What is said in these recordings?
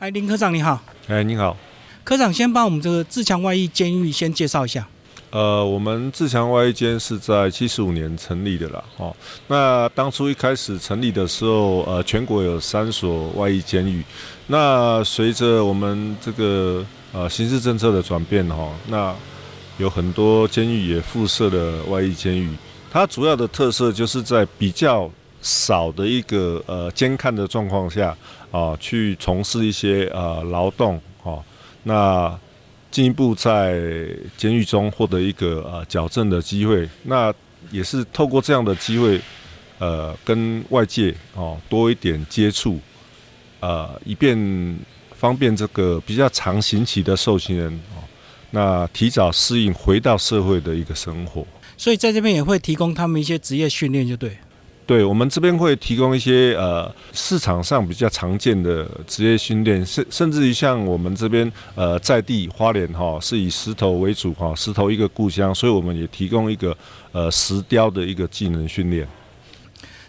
哎，林科长你好。哎，你好。科长，先帮我们这个自强外役监狱先介绍一下。呃，我们自强外役监是在七十五年成立的啦。哦，那当初一开始成立的时候，呃，全国有三所外役监狱。那随着我们这个呃刑事政策的转变，哈，那有很多监狱也附设了外役监狱。它主要的特色就是在比较少的一个呃监看的状况下。啊，去从事一些呃劳动，哦，那进一步在监狱中获得一个呃矫正的机会，那也是透过这样的机会，呃，跟外界哦多一点接触，呃，以便方便这个比较长刑期的受刑人哦，那提早适应回到社会的一个生活。所以在这边也会提供他们一些职业训练，就对。对我们这边会提供一些呃市场上比较常见的职业训练，甚甚至于像我们这边呃在地花莲哈是以石头为主哈，石头一个故乡，所以我们也提供一个呃石雕的一个技能训练。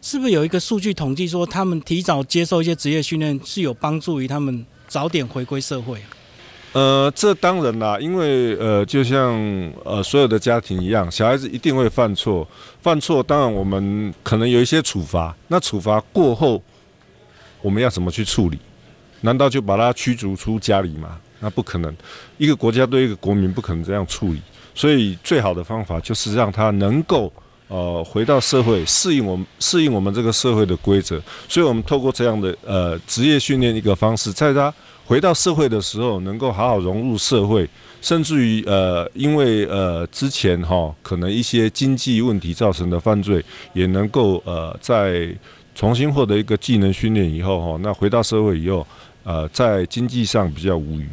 是不是有一个数据统计说，他们提早接受一些职业训练是有帮助于他们早点回归社会？呃，这当然啦，因为呃，就像呃所有的家庭一样，小孩子一定会犯错，犯错当然我们可能有一些处罚，那处罚过后，我们要怎么去处理？难道就把他驱逐出家里吗？那不可能，一个国家对一个国民不可能这样处理，所以最好的方法就是让他能够呃回到社会，适应我们适应我们这个社会的规则，所以我们透过这样的呃职业训练一个方式，在他。回到社会的时候，能够好好融入社会，甚至于呃，因为呃之前哈可能一些经济问题造成的犯罪，也能够呃在重新获得一个技能训练以后哈，那回到社会以后，呃在经济上比较无虞。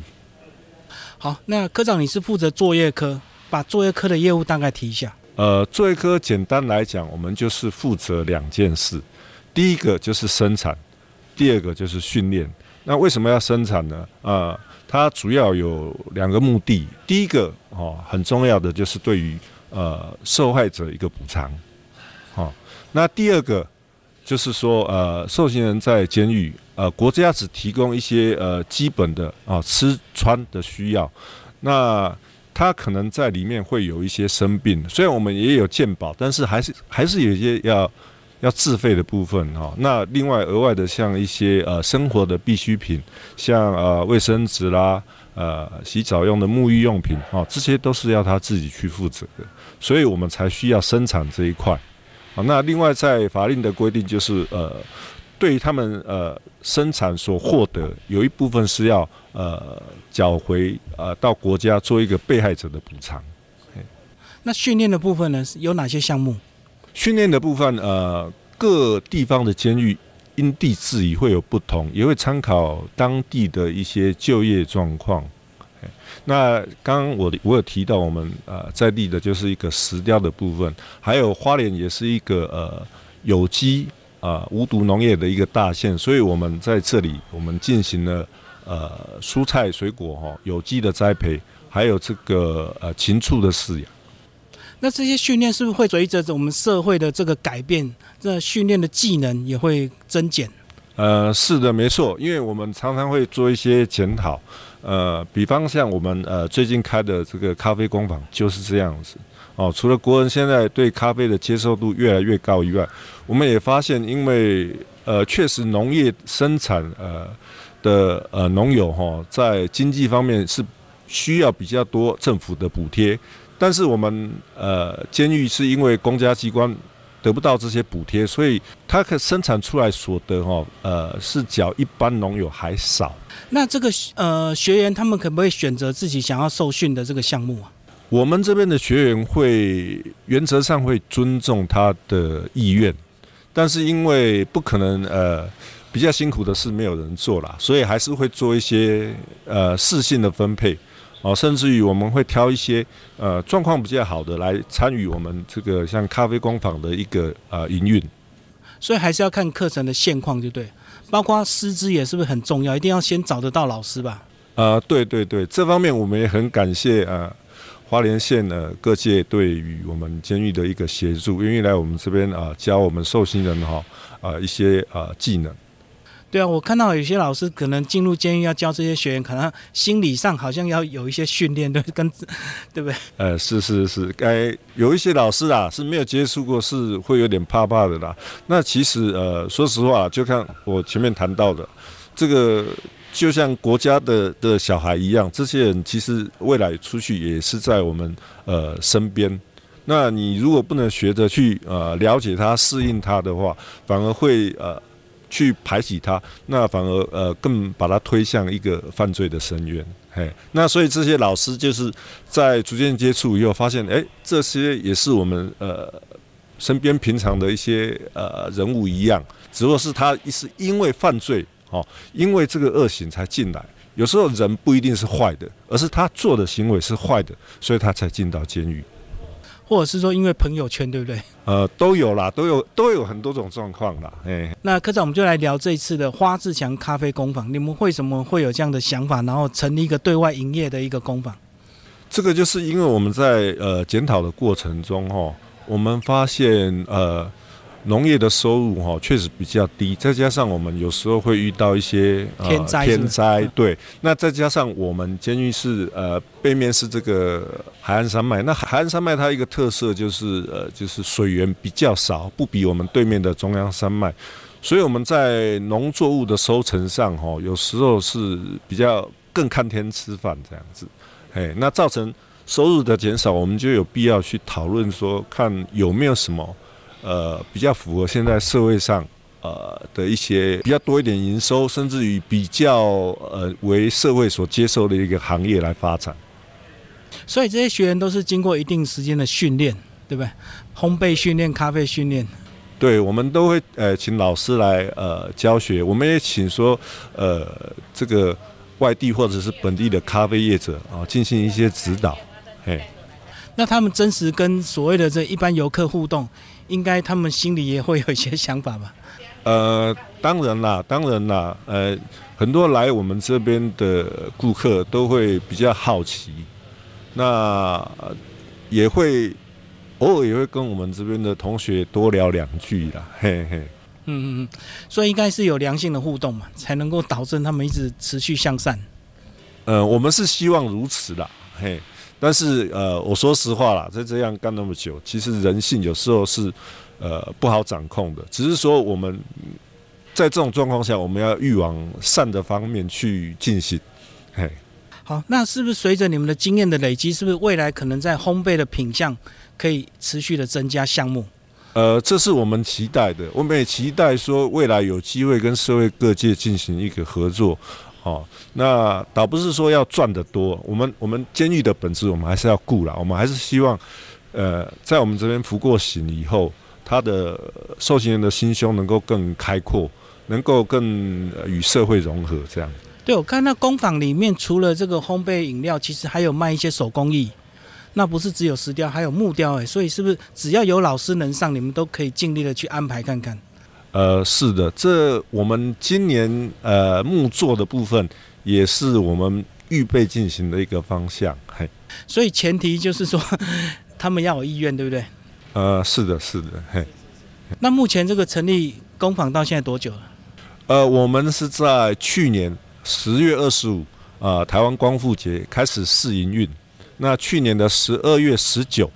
好，那科长你是负责作业科，把作业科的业务大概提一下。呃，作业科简单来讲，我们就是负责两件事，第一个就是生产，第二个就是训练。那为什么要生产呢？啊，它主要有两个目的。第一个哦，很重要的就是对于呃受害者一个补偿，好。那第二个就是说，呃，受刑人在监狱，呃，国家只提供一些呃基本的啊吃穿的需要，那他可能在里面会有一些生病，虽然我们也有健保，但是还是还是有一些要。要自费的部分哈，那另外额外的像一些呃生活的必需品，像呃卫生纸啦，呃洗澡用的沐浴用品哈，这些都是要他自己去负责的，所以我们才需要生产这一块。啊，那另外在法令的规定就是呃，对他们呃生产所获得有一部分是要呃缴回呃到国家做一个被害者的补偿。那训练的部分呢，有哪些项目？训练的部分，呃，各地方的监狱因地制宜会有不同，也会参考当地的一些就业状况。那刚刚我我有提到，我们呃在地的就是一个石雕的部分，还有花莲也是一个呃有机啊无毒农业的一个大县，所以我们在这里我们进行了呃蔬菜水果哈有机的栽培，还有这个呃禽畜的饲养。那这些训练是不是会随着我们社会的这个改变，这训练的技能也会增减？呃，是的，没错，因为我们常常会做一些检讨。呃，比方像我们呃最近开的这个咖啡工坊就是这样子。哦，除了国人现在对咖啡的接受度越来越高以外，我们也发现，因为呃确实农业生产呃的呃农友哈，在经济方面是需要比较多政府的补贴。但是我们呃，监狱是因为公家机关得不到这些补贴，所以它可生产出来所得哈，呃，是较一般农友还少。那这个呃学员他们可不可以选择自己想要受训的这个项目啊？我们这边的学员会原则上会尊重他的意愿，但是因为不可能呃比较辛苦的事没有人做了，所以还是会做一些呃适性的分配。哦，甚至于我们会挑一些呃状况比较好的来参与我们这个像咖啡工坊的一个呃营运，所以还是要看课程的现况，就对，包括师资也是不是很重要，一定要先找得到老师吧？啊，对对对，这方面我们也很感谢呃花莲县的各界对于我们监狱的一个协助，愿意来我们这边啊教我们受刑人哈啊一些啊技能。对啊，我看到有些老师可能进入监狱要教这些学员，可能心理上好像要有一些训练，对，跟对不对？呃，是是是，该有一些老师啊是没有接触过，是会有点怕怕的啦。那其实呃，说实话，就看我前面谈到的，这个就像国家的的小孩一样，这些人其实未来出去也是在我们呃身边。那你如果不能学着去呃了解他、适应他的话，反而会呃去排挤他，那反而呃更把他推向一个犯罪的深渊。嘿，那所以这些老师就是在逐渐接触以后，发现哎，这些也是我们呃身边平常的一些呃人物一样，只不过是他是因为犯罪哦，因为这个恶行才进来。有时候人不一定是坏的，而是他做的行为是坏的，所以他才进到监狱。或者是说因为朋友圈，对不对？呃，都有啦，都有都有很多种状况啦。哎，那科长，我们就来聊这一次的花志强咖啡工坊。你们为什么会有这样的想法，然后成立一个对外营业的一个工坊？这个就是因为我们在呃检讨的过程中，哈，我们发现呃。农业的收入哈确实比较低，再加上我们有时候会遇到一些天灾，天灾对。那再加上我们监狱是呃背面是这个海岸山脉，那海岸山脉它一个特色就是呃就是水源比较少，不比我们对面的中央山脉，所以我们在农作物的收成上哈有时候是比较更看天吃饭这样子，哎，那造成收入的减少，我们就有必要去讨论说看有没有什么。呃，比较符合现在社会上呃的一些比较多一点营收，甚至于比较呃为社会所接受的一个行业来发展。所以这些学员都是经过一定时间的训练，对不对？烘焙训练、咖啡训练。对，我们都会呃请老师来呃教学，我们也请说呃这个外地或者是本地的咖啡业者啊进行一些指导。嘿，那他们真实跟所谓的这一般游客互动。应该他们心里也会有一些想法吧？呃，当然啦，当然啦，呃，很多来我们这边的顾客都会比较好奇，那也会偶尔也会跟我们这边的同学多聊两句啦，嘿嘿。嗯嗯嗯，所以应该是有良性的互动嘛，才能够导致他们一直持续向善。呃，我们是希望如此的，嘿。但是呃，我说实话啦，在这样干那么久，其实人性有时候是呃不好掌控的。只是说我们在这种状况下，我们要欲往善的方面去进行。嘿，好，那是不是随着你们的经验的累积，是不是未来可能在烘焙的品相可以持续的增加项目？呃，这是我们期待的。我们也期待说未来有机会跟社会各界进行一个合作。哦，那倒不是说要赚得多，我们我们监狱的本质，我们还是要顾了。我们还是希望，呃，在我们这边服过刑以后，他的受刑人的心胸能够更开阔，能够更与社会融合。这样。对，我看那工坊里面，除了这个烘焙饮料，其实还有卖一些手工艺。那不是只有石雕，还有木雕哎。所以是不是只要有老师能上，你们都可以尽力的去安排看看？呃，是的，这我们今年呃木作的部分也是我们预备进行的一个方向，嘿。所以前提就是说 他们要有意愿，对不对？呃，是的，是的，嘿。那目前这个成立工坊到现在多久了？呃，我们是在去年十月二十五啊，台湾光复节开始试营运。那去年的十二月十九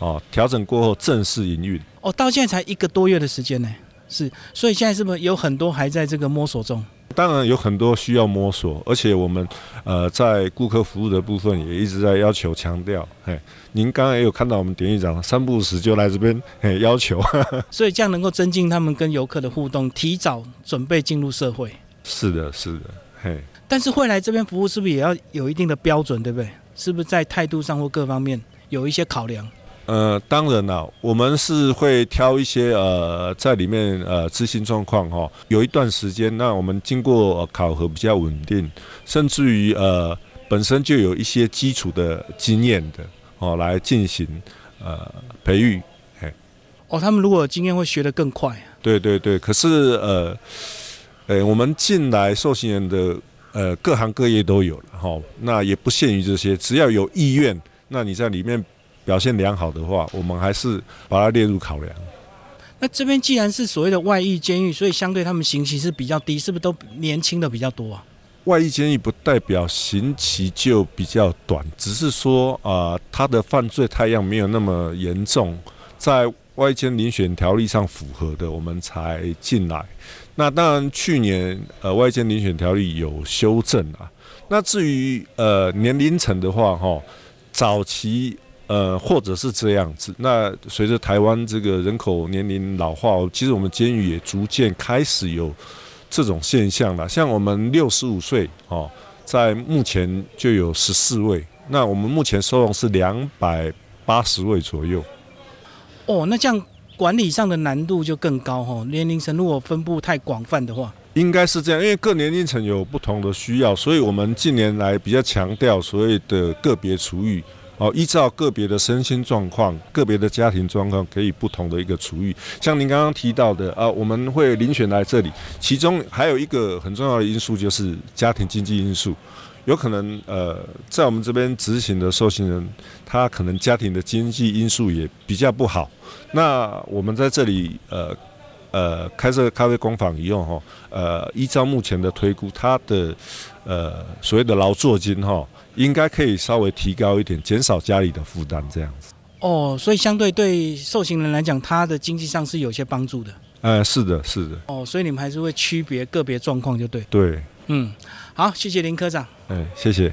啊，调整过后正式营运。哦，到现在才一个多月的时间呢。是，所以现在是不是有很多还在这个摸索中？当然有很多需要摸索，而且我们呃在顾客服务的部分也一直在要求强调。嘿，您刚刚也有看到我们典狱长三不五时就来这边嘿要求，所以这样能够增进他们跟游客的互动，提早准备进入社会。是的，是的，嘿。但是会来这边服务是不是也要有一定的标准，对不对？是不是在态度上或各方面有一些考量？呃，当然了，我们是会挑一些呃，在里面呃执行状况哈，有一段时间，那我们经过考核比较稳定，甚至于呃本身就有一些基础的经验的哦，来进行呃培育。嘿，哦，他们如果有经验会学得更快。对对对，可是呃，呃，我们进来受刑人的呃各行各业都有了哈，那也不限于这些，只要有意愿，那你在里面。表现良好的话，我们还是把它列入考量。那这边既然是所谓的外役监狱，所以相对他们刑期是比较低，是不是都年轻的比较多啊？外役监狱不代表刑期就比较短，只是说啊、他的犯罪太阳没有那么严重，在外监遴选条例上符合的，我们才进来。那当然，去年呃外监遴选条例有修正啊。那至于呃年龄层的话，哈，早期呃或者是这样子。那随着台湾这个人口年龄老化，其实我们监狱也逐渐开始有这种现象了。像我们六十五岁哦，在目前就有十四位。那我们目前收容是两百八十位左右。哦，那这样管理上的难度就更高哈、哦。年龄层如果分布太广泛的话，应该是这样，因为各年龄层有不同的需要，所以我们近年来比较强调所谓的个别处遇。哦，依照个别的身心状况、个别的家庭状况，给予不同的一个处遇。像您刚刚提到的啊，我们会遴选来这里，其中还有一个很重要的因素就是家庭经济因素。有可能呃，在我们这边执行的受刑人，他可能家庭的经济因素也比较不好。那我们在这里呃呃开设咖啡工坊以后哈，呃，依照目前的推估，他的呃所谓的劳作金哈，应该可以稍微提高一点，减少家里的负担这样子。哦，所以相对对受刑人来讲，他的经济上是有些帮助的。呃，是的，是的，哦，所以你们还是会区别个别状况，就对。对，嗯，好，谢谢林科长。哎，谢谢。